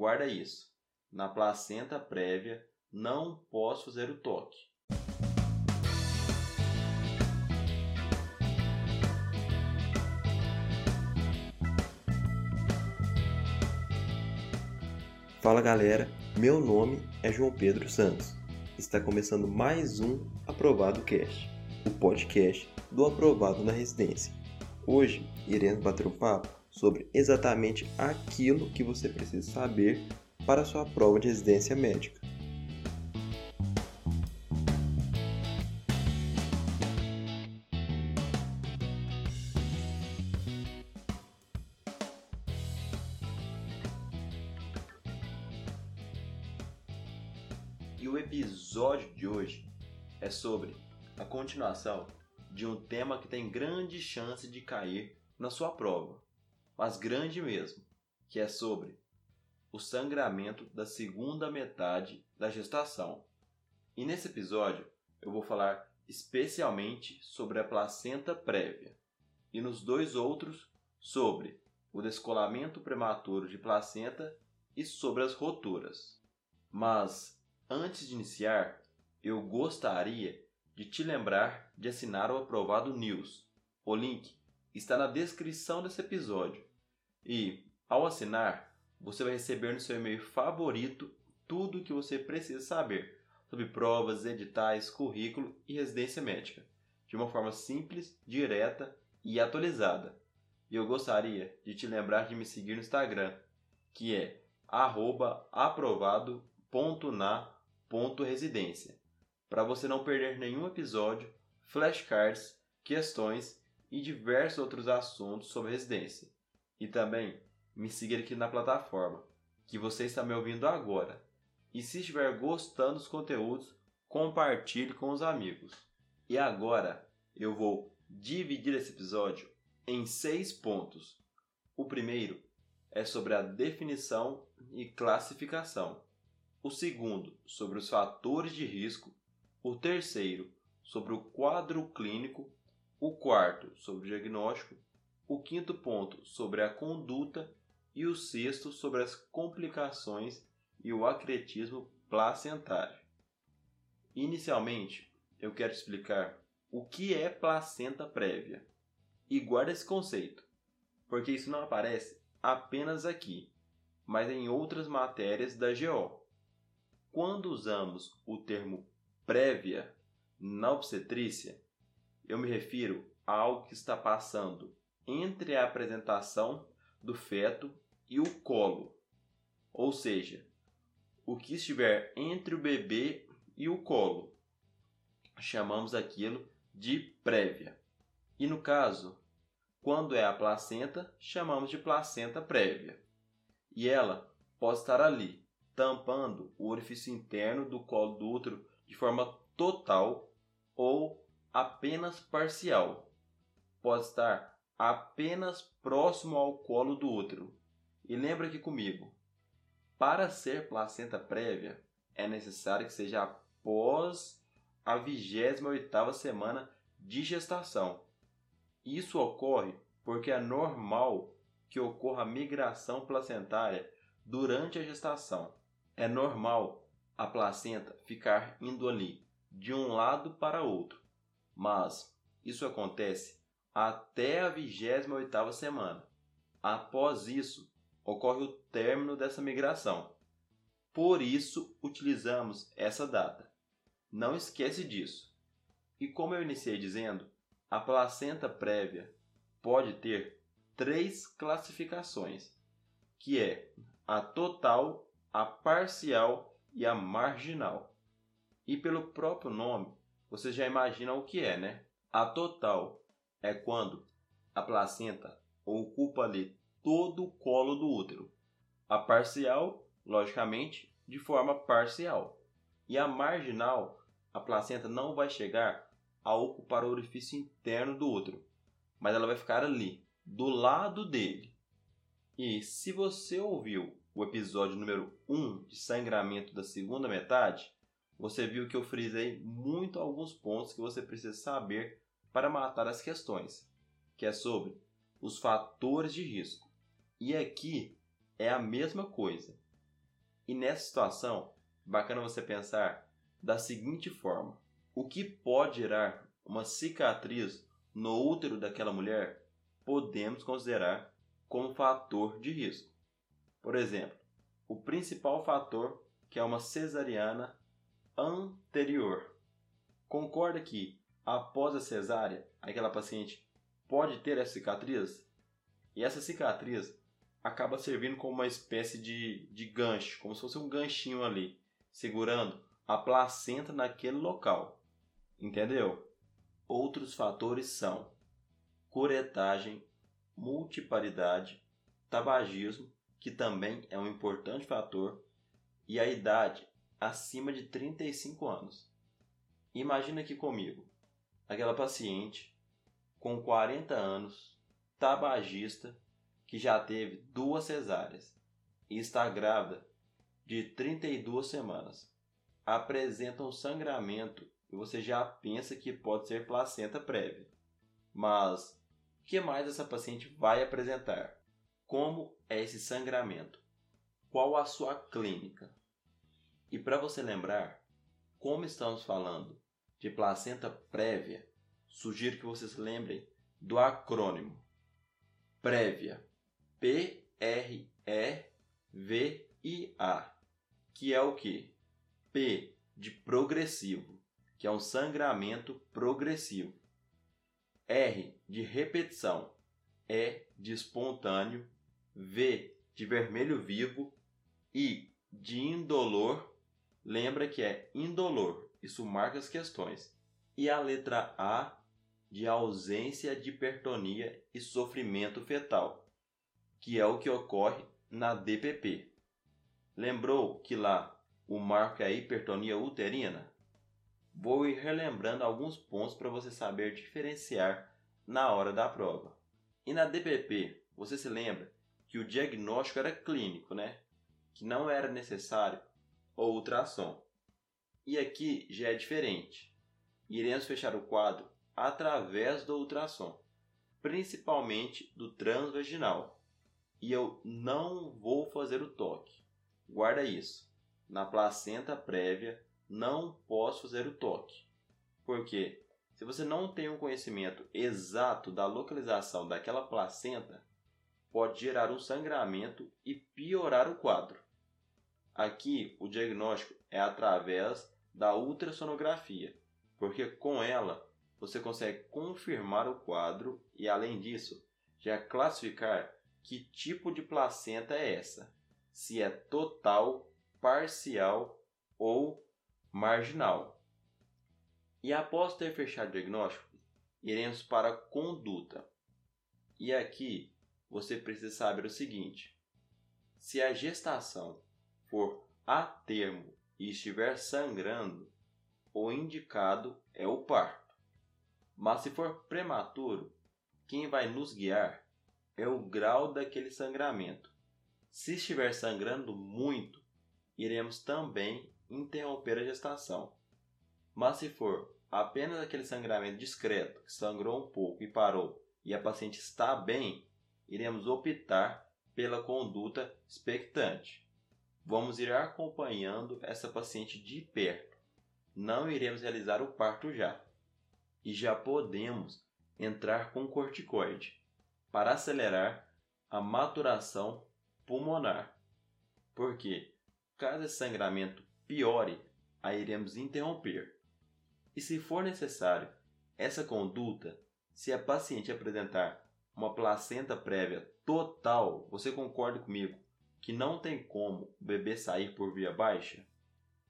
guarda isso. Na placenta prévia não posso fazer o toque. Fala galera, meu nome é João Pedro Santos. Está começando mais um Aprovado Cast, o podcast do Aprovado na Residência. Hoje iremos bater um papo sobre exatamente aquilo que você precisa saber para sua prova de residência médica. E o episódio de hoje é sobre a continuação de um tema que tem grande chance de cair na sua prova, mas grande mesmo, que é sobre o sangramento da segunda metade da gestação. E nesse episódio eu vou falar especialmente sobre a placenta prévia e nos dois outros sobre o descolamento prematuro de placenta e sobre as roturas. Mas Antes de iniciar, eu gostaria de te lembrar de assinar o Aprovado News. O link está na descrição desse episódio. E, ao assinar, você vai receber no seu e-mail favorito tudo o que você precisa saber sobre provas, editais, currículo e residência médica, de uma forma simples, direta e atualizada. E eu gostaria de te lembrar de me seguir no Instagram, que é aprovado.na ponto residência, para você não perder nenhum episódio, flashcards, questões e diversos outros assuntos sobre residência. E também me siga aqui na plataforma que você está me ouvindo agora. E se estiver gostando dos conteúdos, compartilhe com os amigos. E agora eu vou dividir esse episódio em seis pontos. O primeiro é sobre a definição e classificação o segundo sobre os fatores de risco, o terceiro sobre o quadro clínico, o quarto sobre o diagnóstico, o quinto ponto sobre a conduta e o sexto sobre as complicações e o acretismo placentário. Inicialmente, eu quero explicar o que é placenta prévia. E guarda esse conceito, porque isso não aparece apenas aqui, mas em outras matérias da GO. Quando usamos o termo prévia na obstetrícia, eu me refiro a algo que está passando entre a apresentação do feto e o colo, ou seja, o que estiver entre o bebê e o colo. Chamamos aquilo de prévia. E no caso, quando é a placenta, chamamos de placenta prévia. E ela pode estar ali, tampando o orifício interno do colo do útero de forma total ou apenas parcial. Pode estar apenas próximo ao colo do útero. E lembra aqui comigo, para ser placenta prévia, é necessário que seja após a 28ª semana de gestação. Isso ocorre porque é normal que ocorra migração placentária durante a gestação é normal a placenta ficar indo ali de um lado para outro, mas isso acontece até a 28ª semana. Após isso, ocorre o término dessa migração. Por isso, utilizamos essa data. Não esquece disso. E como eu iniciei dizendo, a placenta prévia pode ter três classificações, que é a total a parcial e a marginal. E pelo próprio nome, você já imagina o que é, né? A total é quando a placenta ocupa ali todo o colo do útero. A parcial, logicamente, de forma parcial. E a marginal, a placenta não vai chegar a ocupar o orifício interno do útero, mas ela vai ficar ali, do lado dele. E se você ouviu o episódio número 1 de sangramento da segunda metade, você viu que eu frisei muito alguns pontos que você precisa saber para matar as questões, que é sobre os fatores de risco. E aqui é a mesma coisa. E nessa situação, bacana você pensar da seguinte forma: o que pode gerar uma cicatriz no útero daquela mulher podemos considerar como fator de risco. Por exemplo, o principal fator que é uma cesariana anterior. Concorda que após a cesárea, aquela paciente pode ter essa cicatriz? E essa cicatriz acaba servindo como uma espécie de, de gancho, como se fosse um ganchinho ali, segurando a placenta naquele local. Entendeu? Outros fatores são curetagem, multiparidade, tabagismo, que também é um importante fator, e a idade acima de 35 anos. Imagina aqui comigo, aquela paciente com 40 anos, tabagista, que já teve duas cesáreas e está grávida de 32 semanas. Apresenta um sangramento e você já pensa que pode ser placenta prévia. Mas o que mais essa paciente vai apresentar? Como é esse sangramento? Qual a sua clínica? E para você lembrar, como estamos falando de placenta prévia, sugiro que vocês lembrem do acrônimo. Prévia, P R E V I A, que é o que? P de progressivo, que é um sangramento progressivo. R de repetição, E de espontâneo, V de vermelho vivo, I de indolor, lembra que é indolor, isso marca as questões. E a letra A de ausência de hipertonia e sofrimento fetal, que é o que ocorre na DPP. Lembrou que lá o marco é a hipertonia uterina? Vou ir relembrando alguns pontos para você saber diferenciar na hora da prova. E na DPP, você se lembra que o diagnóstico era clínico, né? Que não era necessário o ultrassom. E aqui já é diferente. Iremos fechar o quadro através do ultrassom, principalmente do transvaginal. E eu não vou fazer o toque. Guarda isso. Na placenta prévia não posso fazer o toque. Porque se você não tem um conhecimento exato da localização daquela placenta, pode gerar um sangramento e piorar o quadro. Aqui o diagnóstico é através da ultrassonografia, porque com ela você consegue confirmar o quadro e além disso, já classificar que tipo de placenta é essa, se é total, parcial ou marginal. E após ter fechado o diagnóstico, iremos para a conduta. E aqui você precisa saber o seguinte: se a gestação for a termo e estiver sangrando, o indicado é o parto. Mas se for prematuro, quem vai nos guiar é o grau daquele sangramento. Se estiver sangrando muito, iremos também interromper a gestação. Mas se for apenas aquele sangramento discreto, que sangrou um pouco e parou, e a paciente está bem, iremos optar pela conduta expectante. Vamos ir acompanhando essa paciente de perto. Não iremos realizar o parto já. E já podemos entrar com corticoide para acelerar a maturação pulmonar. Porque caso esse sangramento piore, a iremos interromper. E se for necessário essa conduta, se a paciente apresentar uma placenta prévia total, você concorda comigo que não tem como o bebê sair por via baixa?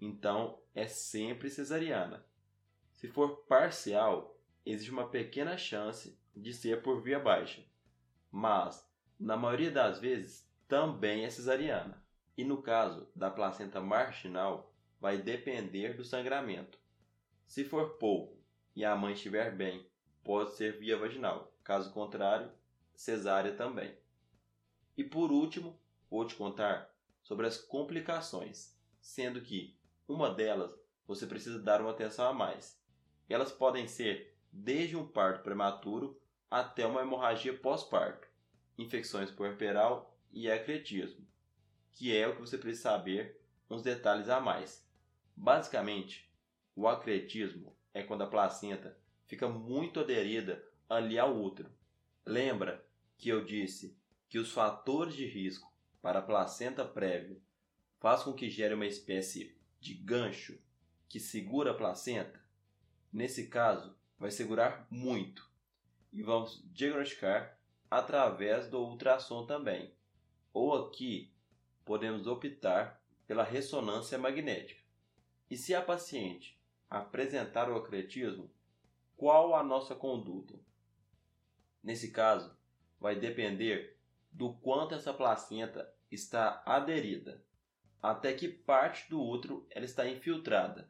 Então é sempre cesariana. Se for parcial, existe uma pequena chance de ser por via baixa, mas na maioria das vezes também é cesariana. E no caso da placenta marginal, vai depender do sangramento. Se for pouco e a mãe estiver bem, pode ser via vaginal. Caso contrário, cesárea também. E por último, vou te contar sobre as complicações, sendo que uma delas você precisa dar uma atenção a mais. Elas podem ser desde um parto prematuro até uma hemorragia pós-parto, infecções puerperal e ecletismo que é o que você precisa saber uns detalhes a mais. Basicamente, o acretismo é quando a placenta fica muito aderida ali ao útero. Lembra que eu disse que os fatores de risco para a placenta prévia faz com que gere uma espécie de gancho que segura a placenta? Nesse caso, vai segurar muito e vamos diagnosticar através do ultrassom também. Ou aqui podemos optar pela ressonância magnética. E se a paciente apresentar o acretismo, qual a nossa conduta? Nesse caso, vai depender do quanto essa placenta está aderida, até que parte do útero ela está infiltrada.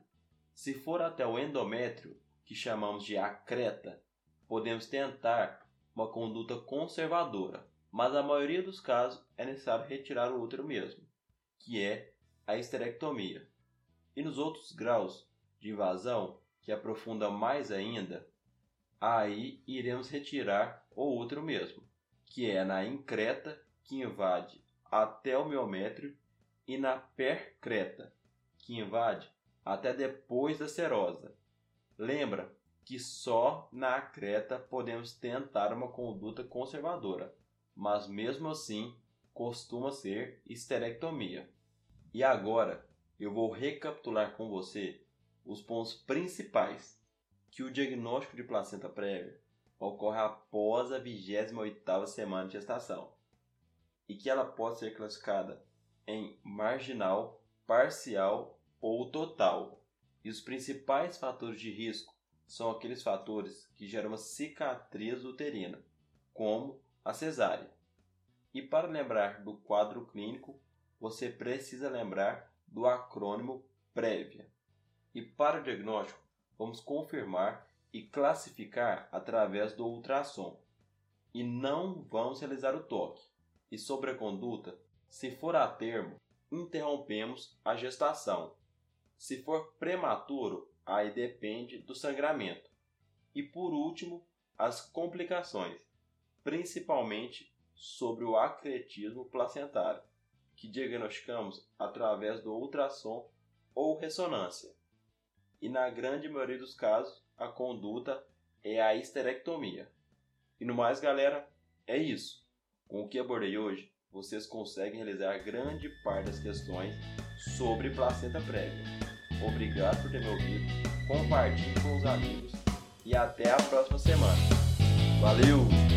Se for até o endométrio, que chamamos de acreta, podemos tentar uma conduta conservadora, mas a maioria dos casos é necessário retirar o útero mesmo, que é a esterectomia. E nos outros graus de invasão, que aprofunda mais ainda, aí iremos retirar o útero mesmo, que é na increta, que invade até o miométrio, e na percreta, que invade até depois da serosa. Lembra que só na creta podemos tentar uma conduta conservadora, mas mesmo assim costuma ser esterectomia. E agora eu vou recapitular com você os pontos principais que o diagnóstico de placenta prévia ocorre após a 28ª semana de gestação e que ela pode ser classificada em marginal, parcial ou total. E os principais fatores de risco são aqueles fatores que geram uma cicatriz uterina, como a cesárea. E para lembrar do quadro clínico, você precisa lembrar do acrônimo prévia. E para o diagnóstico, vamos confirmar e classificar através do ultrassom. E não vamos realizar o toque. E sobre a conduta, se for a termo, interrompemos a gestação. Se for prematuro, aí depende do sangramento. E por último, as complicações, principalmente sobre o acretismo placentário que diagnosticamos através do ultrassom ou ressonância. E na grande maioria dos casos, a conduta é a histerectomia. E no mais, galera, é isso. Com o que abordei hoje, vocês conseguem realizar grande parte das questões sobre placenta prévia. Obrigado por ter me ouvido, compartilhe com os amigos e até a próxima semana. Valeu!